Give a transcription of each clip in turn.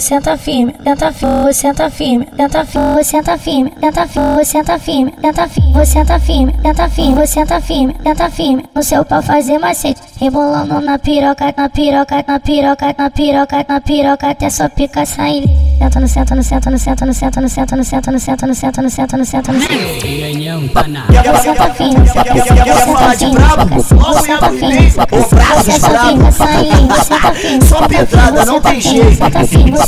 você tá firme, tenta firme, tá firme, tenta firme, tá firme, tenta firme, tá firme, tenta firme, tá firme, tenta firme, tá firme, tenta firme, no seu pau fazer macete, rebolando na piroca, na piroca, na piroca, na piroca, na piroca, até sua pica sair. Senta no senta no senta no senta no senta no senta no senta no senta no senta no senta no senta no senta. Tá firme, tá firme, tá firme, você tá firme, você tá firme, sair, você tá firme, Só pedrada, não tem jeito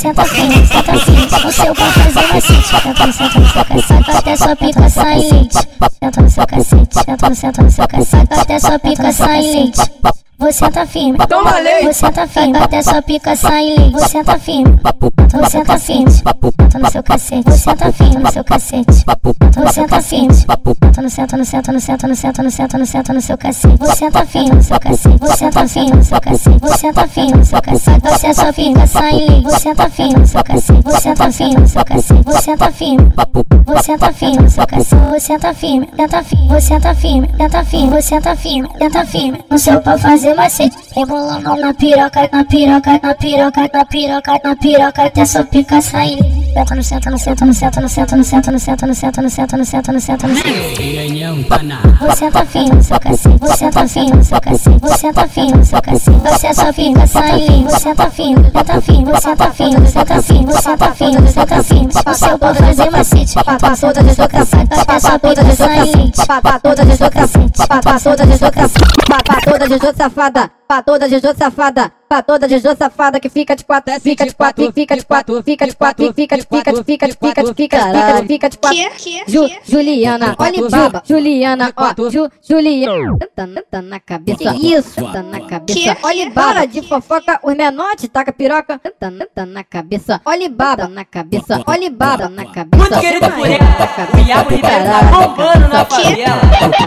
senta assim, senta assim, o seu papazinho assim, senta no seu cacete, até sua pica sai leite, senta no seu cacete, senta no seu cacete, até sua pica sai leite. Você tá firme, Toma leite. você tá firme, até sua pica sair leite. Você tá firme, você tá firme, senta no seu cacete, você tá firme no seu cacete. Você tá firme, senta no senta no senta no senta no senta no senta no senta no seu cacete. Você tá firme no seu cacete, você tá firme no seu cacete, você tá firme no seu cacete. Você só fica sair leite. Você tá firme no seu cacete, você tá firme no seu cacete, você tá firme. Você tá firme no seu cacete, você tá firme, tenta firme, você tá firme, tenta firme, você tá firme, firme. No seu pau fazer macete, rebolando na piroca, na piroca, na piroca, na piroca, na piroca, até sua pica sair. Senta no senta no senta no senta no senta no senta no senta no senta no senta no senta no senta no senta. Você tá firme no seu cacete, você tá firme no seu cacete, você tá firme no seu cacete, você só fica sair, você tá firme, você tá firme, você tá firme, você tá firme, você tá firme, você tá firme, seu pau fazer macete, passou da deslocafada, até sua pica sair, Pra toda de jogo cacete, pra toda de jogo cacete, pra toda de jogo safada, pra toda de jogo safada, pra toda de que fica de quatro, fica de quatro, fica de quatro, fica de quatro, fica de fica de fica de fica de fica de fica de quatro. Ju, Juliana, olha baba, Juliana, ó, Ju, Juliana, tá, na cabeça, isso, tá na cabeça, olha baba de fofoca, os menores taca piroca, tá, na cabeça, olha baba na cabeça, olha baba na cabeça, Muito querido por ele. O Iago Ribeiro tá bombando na favela.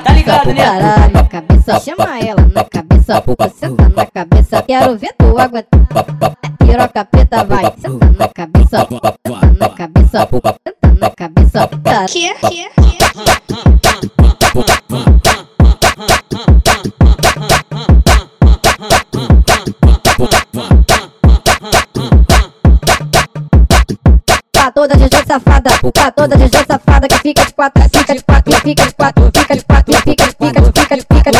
Tá ligado, né? Caralho, na cabeça, chama ela na cabeça, senta na cabeça, quero ver tu aguentar. Piroca preta vai, senta na cabeça, senta na cabeça, senta na cabeça. Cara, Tá toda de jogo safada, tá toda de jogo safada que fica de quatro, fica de quatro, fica de quatro, fica de quatro, fica de fica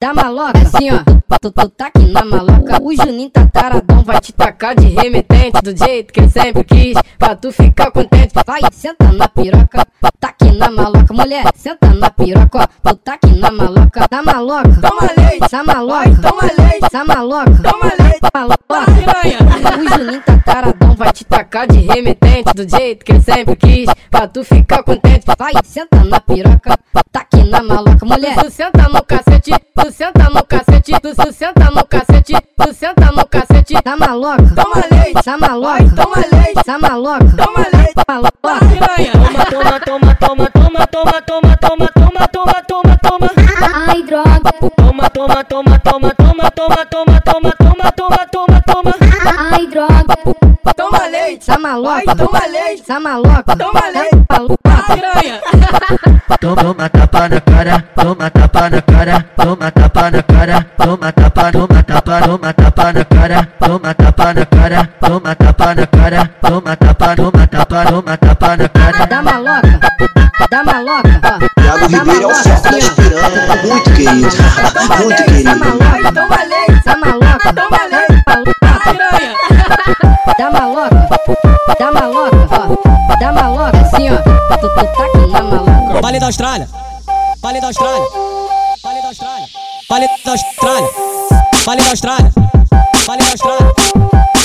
dá maloca, assim ó, tu, tu tá aqui na maloca, o Juninho tá taradão, vai te tacar de remetente do jeito que ele sempre quis, pra tu ficar contente, vai, senta na piroca, tá aqui na maloca, mulher, senta na piroca, tu tá aqui na maloca, tá maloca, Toma leite. tá maloca, toma leite. tá maloca, Toma leite. maloca, o Juninho tá taradão, vai te tacar de remetente do jeito que ele sempre quis, pra tu ficar contente. Vai, senta na piroca, tá aqui na maloca, mulher. Tu senta no cacete, tu senta no cacete, tu, tu senta no cacete, tu senta no cacete. Tá maloca, Toma leite. tá maloca, Vai, toma leite. tá maloca, Toma leite. maloca. Toma, toma, toma, toma, toma, toma, toma, toma, toma, toma, toma. ai droga, toma, toma, toma, toma, toma, toma, toma, toma, leite. Tá Vai, toma leite. tá maloca, Toma tá leite. Piranha. Toma tapa na cara, toma tapa na cara, toma tapa na cara, toma tapa, toma tapa, toma tapa na cara, toma tapa na cara, toma tapa na cara, toma tapa, toma tapa, toma tapa na cara. Dá maloca, dá maloca, ó. Thiago Ribeiro é o foco das piranhas. Muito querido. Muito Tá querido. maloca, Toma leite. tá maloca, Dá maloca, dá maloca, ó. Dá maloca, assim, ó. Tu, tá aqui na maloca. Vale da Austrália. Vale da Austrália. Vale da Austrália. Vale da Austrália. Vale da Austrália. Vale da Austrália.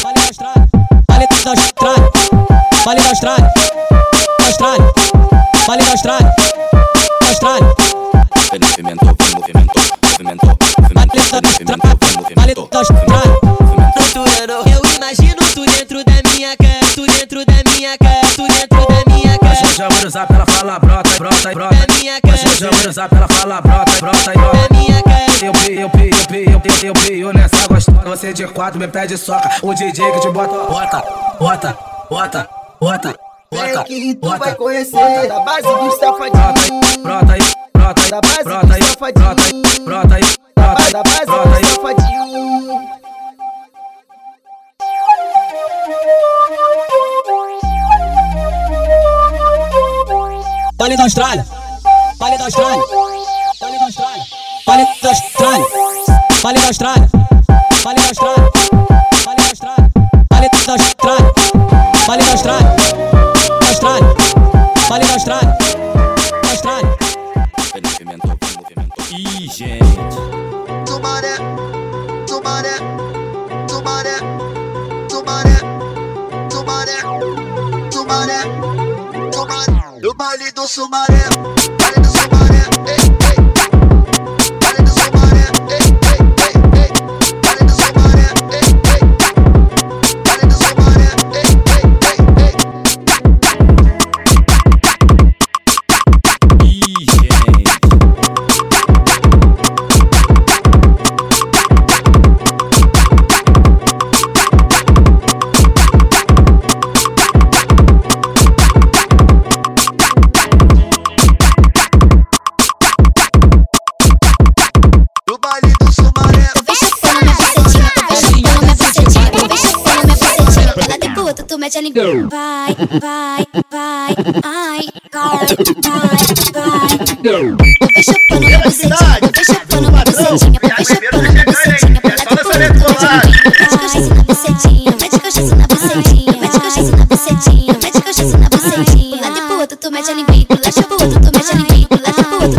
Vale da Austrália. Vale da Austrália. Vale da Austrália. Austrália. Vale da. Austrália. Vou usar pra ela falar brota, brota, brota. da minha cara. Chama no zap, ela fala brota, brota brota. É minha cara. Eu pio, eu pio, eu pio, eu pio, eu pio nessa gostosa. Você de quatro me pede soca. O DJ que te bota, bota, bota, bota, bota, bota, que tu vai conhecer da base do Brota safadinho. aí, brota aí, brota aí, Da base brota aí, do safadinho. brota aí, brota aí, brota aí, Da base brota do aí. safadinho. Vale da Austrália, Vale da Austrália, Vale da Austrália, Vale da Austrália, Vale da Austrália, Vale da Austrália, Vale da Austrália, Vale da Austrália, Vale da Austrália, da Austrália. Baile do Sumaré, Vou chupando pra bucetinha, vou chupando pra bucetinha, vou chupando pra bucetinha, vou chupando pra bucetinha. Mete coxinha na bucetinha, mete coxinha na bucetinha, mete coxinha na bucetinha, mete coxinha na bucetinha. Lá de puto, tu mete a libido, lá de puto, tu mete a libido, lá de puto.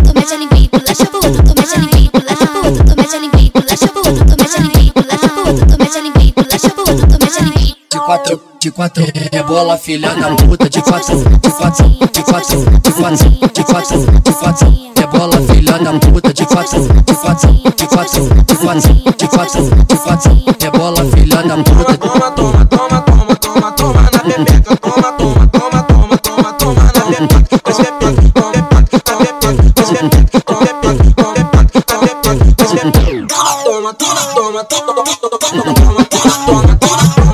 Quatro, rebola filha da puta, de quatro, de quatro, de quatro, de quatro, de quatro, de quatro, rebola filha da puta, de quatro, de quatro, de quatro, de quatro, de quatro, de quatro, rebola filha da puta. Toma, toma, toma, toma, toma, toma na bebeca. Toma, toma, toma, toma, toma, toma na bebeca. Mas bebeca, toma bebeca, na bebeca, mas bebeca, toma bebeca, toma bebeca, na bebeca, mas bebeca. Toma, toma, toma, toma, toma, toma, toma, toma, toma,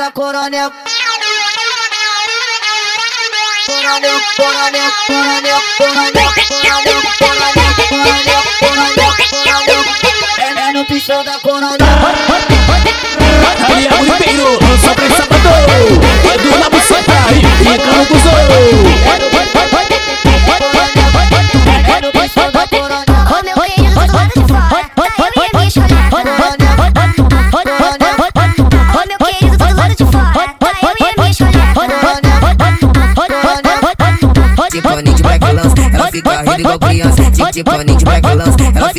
é coronel. É no pichão da corona Daniel Ribeiro, lançou pra esse sapato É do Labo Santa, brincando com o Zorro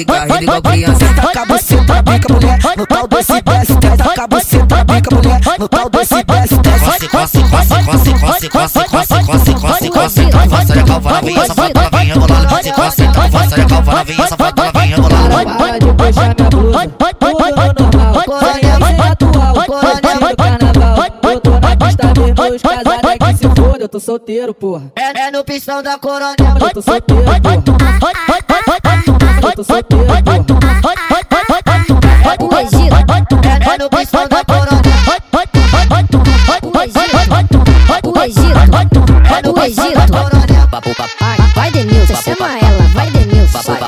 fica rindo igual criança. Taca você tá bica, mulher, no tal desse desce, desce. Taca você tá bica, mulher, no tal desse desce, desce. Cosse, cosse, cosse, cosse, cosse, cosse, cosse, cosse, cosse, cosse. Então faça de calva novinha, safada novinha rebolando. Se cosse, então faça de calva novinha, safada novinha rebolando. Para de puxar minha blusa, tudo normal. Coronel é atual, coronel do carnaval. Eu tô na é se foda, eu tô solteiro, porra. É, é no pistão da coronel. Eu tô solteiro, porra.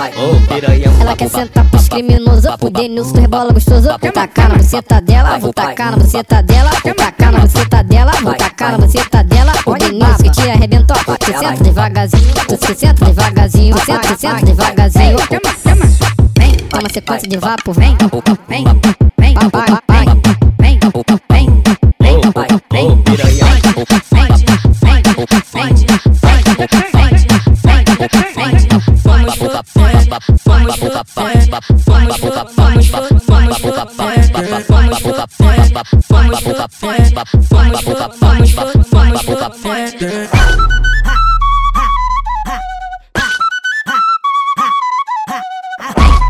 Denilson. Ela quer sentar pros criminosos, o Denilson rebola gostoso. Vou tacar na buceta dela, vou tacar na buceta dela, vou tacar na buceta dela, vou tacar na buceta dela. O Denilson que te arrebentou, você senta devagarzinho, você senta devagarzinho, você senta, senta devagarzinho. Vem, toma sequência de vapo, vem, vem, vem, papai, papai, vem, vem, vem, vem, Vamos Vamos for frente, vamos for frente, vamos for, vamos for, vamos for frente.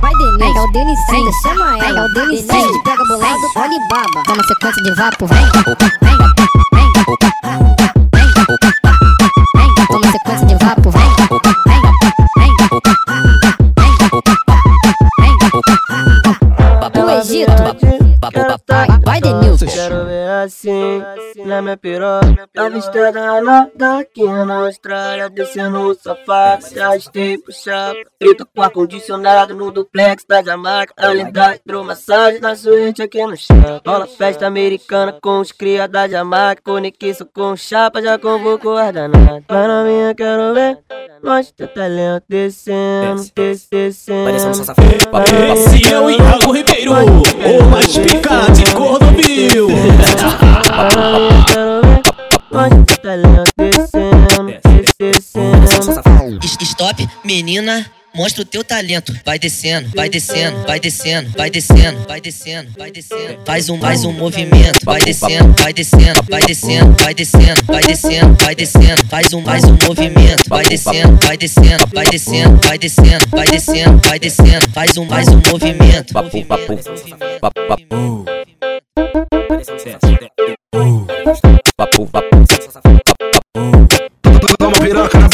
Vai Denise, é o Denicinho, chama ela, é o Denicinho, pega bolado, olha e baba. Toma sequência de vapo, vem. Vai, Denilson. Quero ver assim, na minha piroca vistida na daqui na Austrália Descendo o sofá, se arrastei pro chapa Grito com ar-condicionado no duplex da Jamaica Além da hidromassagem na suíte aqui no chão. Rola festa americana com os cria da Jamaica Conexo com chapa, já convoco o ardanado. Vai na minha, quero ver Mostra talento descendo, des- descendo. Esse é o Iago Ribeiro, o mais picante de Cordovil. Mostra teu talento descendo, des- descendo Es- Stop, menina. Mostra o teu talento, vai descendo, vai descendo, vai descendo, vai descendo, vai descendo, vai descendo. Faz um, faz um movimento, vai descendo, vai descendo, vai descendo, vai descendo, vai descendo, vai descendo. Faz um, faz um movimento, vai descendo, vai descendo, vai descendo, vai descendo, vai descendo, vai descendo. Faz um, faz um movimento.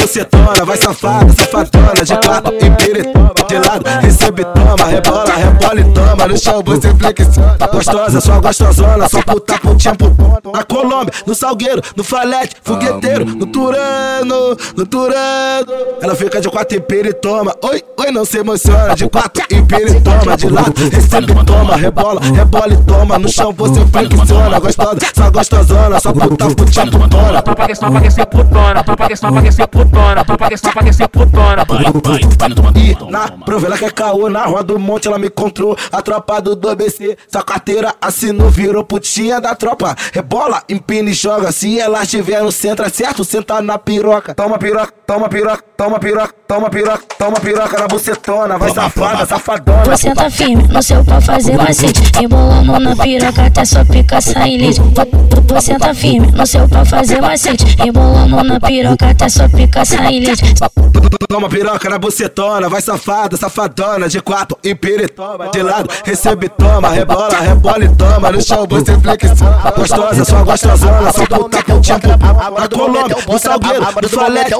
Bucetona, vai safada, safadona De quatro, empiritoma, de lado Recebe, toma, rebola, rebola e toma No chão você flexiona Gostosa, só gostosona, só puta putinha putona Na Colômbia, no Salgueiro, no Falete, fogueteiro No Turano, no Turano Ela fica de quatro, empiritoma Oi, oi, não se emociona De quatro, empiritoma, de lado Recebe, toma, rebola, rebola e toma No chão você flexiona Gostosa, só gostosona, só puta putinha putona Paga só pra descer putona, paga só descer putona, paga só pra descer putona. E na prova ela quer caô, na rua do monte ela me encontrou A tropa do 2BC, sua carteira assinou Virou putinha da tropa, rebola, empina e joga Se ela estiver no centro, é certo, senta na piroca Toma piroca, toma piroca, toma piroca, toma piroca Toma piroca na bucetona, vai safada, safadona. Você tá firme no seu pau fazer macete. Embola a mão na piroca até sua pica sair leite. Você tá firme no seu pau fazer macete. Embola a mão na piroca até sua pica sair leite Toma piroca na bucetona, vai safada, safadona De quatro, empira e toma, de lado Recebe, toma, rebola, rebola e toma No chão você flexiona Gostosa, só gostosona, só puta com tempo Na Colômbia, no Salgueiro, no Falete,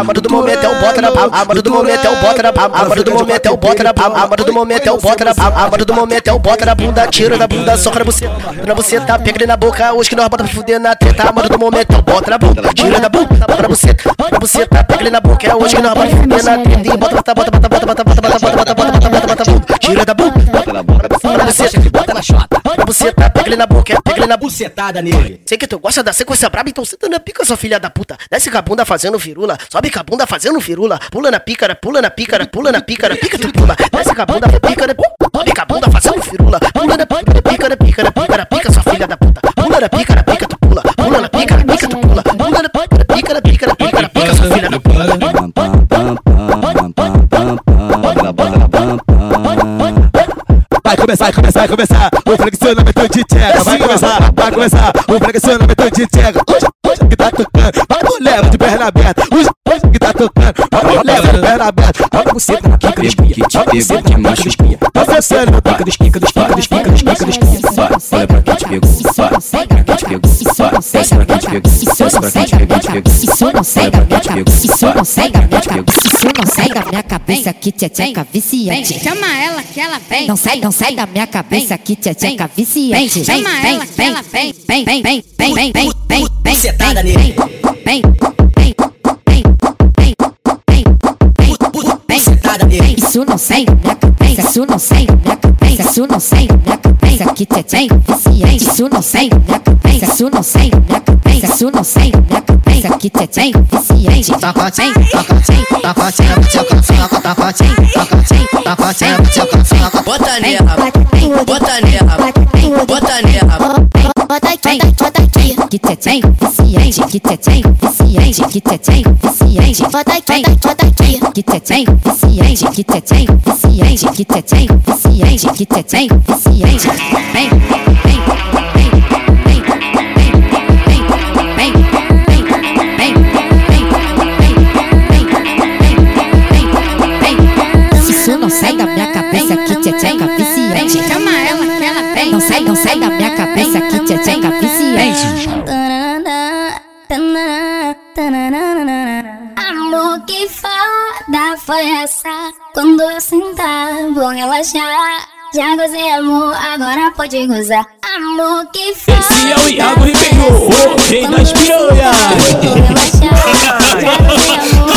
Amado do momento é o bota na pau, amado do momento é o bota na pau, amado do momento é o bota na pau, amado do momento é o bota na pau, amado do momento é o bota na bunda, tira da bunda, soca na buceta, na buceta, pega na boca, hoje que nós bota pra fuder na treta, amado do momento é o bota na bunda, tira da bunda, bota na buceta, na buceta, pega na boca, é hoje que bota pra fuder na e bota, bota, bota, bota, bota, bota, bota, bota, bota, bota, bota, bota, bota, bota, tira da bunda, bota na bunda, bota na buceta, bota na chota, na buceta, pega ele na boca, pega ele na bucetada nele. Sei que tu gosta da sequência braba, então senta na pica, sua filha da puta, desce com a bunda fazendo firula, sobe com a bunda fazendo firula, pula na pícara, pula na pícara, pula na pícara, pica tu pula, desce com a bunda, pícara, sobe com a bunda fazendo firula, pula na pícara, pícara, pícara, pícara, pica sua filha da puta, pula na pícara, pica tu pula, pula na pícara, pica tu pula, pula na pícara, pícara, pícara, pícara, Vai começar, vai começar, vai começar O flexionamento de tcheca Vai começar, vai começar O flexionamento de tcheca Hoje, hoje que tá tocando Vai mulher de perna aberta Hoje, hoje que tá tocando Vai mulher de perna aberta Olha você na pica dos cria Olha você na pica dos cria Tá descendo no pica dos pica dos pica dos pica dos pica dos cria Olha pra quem te pegou, vai, pra quem pegou, vai, desce pra quem te pegou, desce pra quem te pegou, te pegou, Isso não sai da minha cabeça, isso não sai da minha cabeça, isso não sai da minha cabeça que tcheca viciante. Chama ela que ela vem. Não sai, não sai da minha cabeça que tcheca viciante. Chama ela que ela vem. Vem, vem, vem, vem, vem, vem, vem, vem, vem, nele. vem, vem, vem, vem, vem, vem, vem, Bucetada nele. Isso não da minha cabeça, isso não da minha cabeça, isso não sai da minha cabeça que tcheca viciante. Isso não da minha cabeça, isso não da minha cabeça, isso não sai da minha cabeça que tcheca viciante. Tapatinho, tapatinho, tapatinho, tapatinho, tapatinho, tapatinho, tapatinho, tapatinho, Bota nela, bota nela, bota nela. Bota aqui, bota aqui, bota aqui que tetei, viciente, que tetei, viciente, que aqui, bota aqui, que que que que. Vem, que. Chama ela que ela vem. Não sai, não sai da minha cabeça que tcheca viciante. Essa? Quando eu sentar, vou relaxar. Já gozei amor, agora pode gozar. Amor, que foda Esse é o Iago Ribeiro, o rei das piranhas. Vou relaxar. Já gozei amor,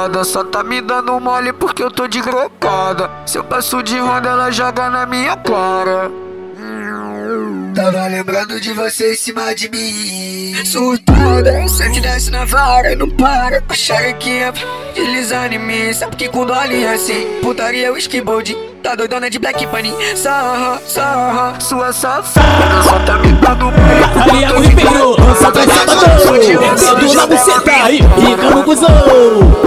Safada, só tá me dando mole porque eu tô de grecada. Se eu passo de ronda, ela joga na minha cara. Tava lembrando de você em cima de mim. Surtada, sempre desce na vara e não para. Que é deslizando em mim. Sabe que com dole é assim. Putaria, whisky bold. Tá doidona de black bunny. Sarra, sarra, sua safada. Só tá me dando mole. Ali é o Ribeiro, lança pra sábado. Dedo na buceta e fica no cuzão.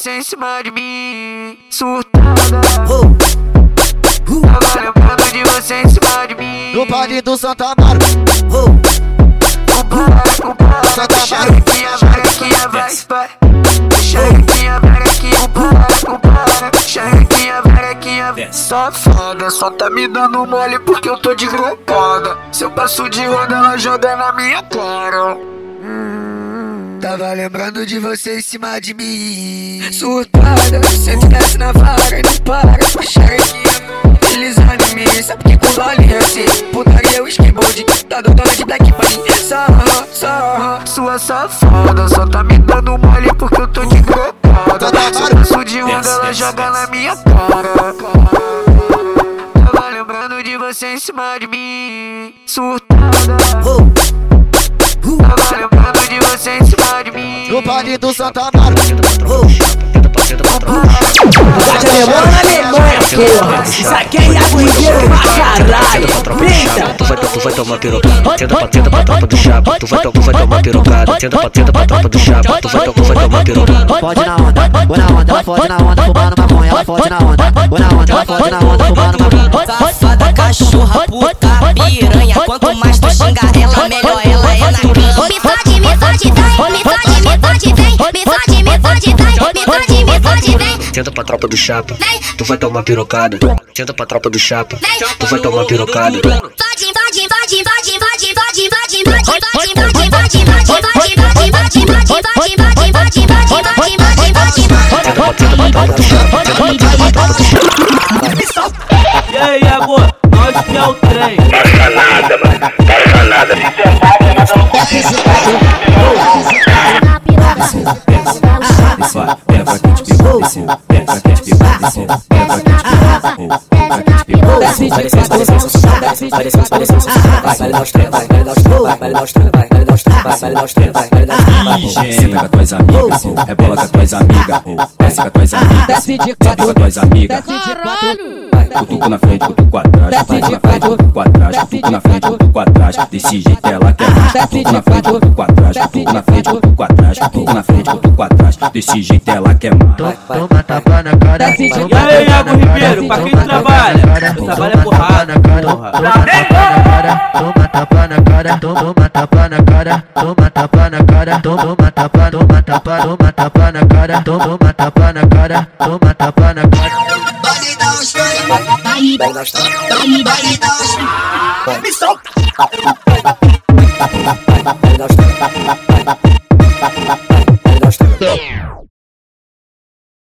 Você em cima de mim. Surtada. Tava lembrando de você em cima de mim. No party do Santa Amaro. Compara, compara. Xerequinha, varequinha, vai, vai. Xerequinha, varequinha, compara, compara. Xerequinha, varequinha, safada. Só tá me dando mole porque eu tô de grecada. Se eu passo de roda, ela joga na minha cara. Hum, Tava lembrando de você em cima de mim. Surtada, sempre desce na vara e não para. Xerequinha, deslizando em mim. Sabe que com dole é assim. Putaria, whisky bold. Tá dodona de black bunny. Sarra, sarra, sua safada. Só tá me dando mole porque eu tô de grecada. Se eu passo de onda, ela joga na minha cara. Tava lembrando de você em cima de mim. Surtada. No party do Santa Amaro. Bate alemão na Alemanha, porra. Isso aqui é Iago Ribeiro pra caralho. Eita. Tu vai, tu vai tomar pirocada, tenta pra tenta pra tropa do chapa. Tu vai, tu vai tomar pirocada, tenta pra tenta pra tropa do chapa. Tu vai, tu vai tomar pirocada. Fode na onda, vou na onda, ela fode na onda, fumando maconha, ela fode na onda. Vou na onda, ela fode na onda, fumando maconha. Safada, cachorra, puta, piranha. Quanto mais tu xingar Tenta pra tropa do chapa, tu vai tomar pirocada. Tenta pra tropa do chapa, tu vai tomar pirocada. Fode, fode, fode, fode, fode, fode, fode, fode, fode. Tenta pra tenta pra tropa do chapa, tenta pra tenta pra tropa do chapa. E aí, amor? Onde que é o trem? Passa nada, mano. Passa nada. Desceu. Desceu. Pega te pegou. Vai Parece que parece que parece que parece que vai dar os trem, vai dar os trem, vai dar os trem, vai dar os trem, vai dar os trem, vai dar os trem. Senta com as tuas amigas, é bola com as tuas amigas, desce com as tuas amigas, desce de quatro com as tuas amigas. Cutuco na frente, cutuco atrás, desce de quatro, cutuco atrás, cutuco desse jeito ela quer mais. Cutuco na frente, cutuco atrás, cutuco na frente, cutuco atrás, cutuco na frente, cutuco atrás, desse jeito ela quer mais. Toma tapa na cara. E aí, Iago Ribeiro, pra quem trabalha? Trabalha é porrada. Toma tapa na cara, toma tapa na cara, toma tapa na cara, toma tapa, toma tapa, toma tapa na cara, toma tapa na cara, toma tapa na cara. Vale dar os pés,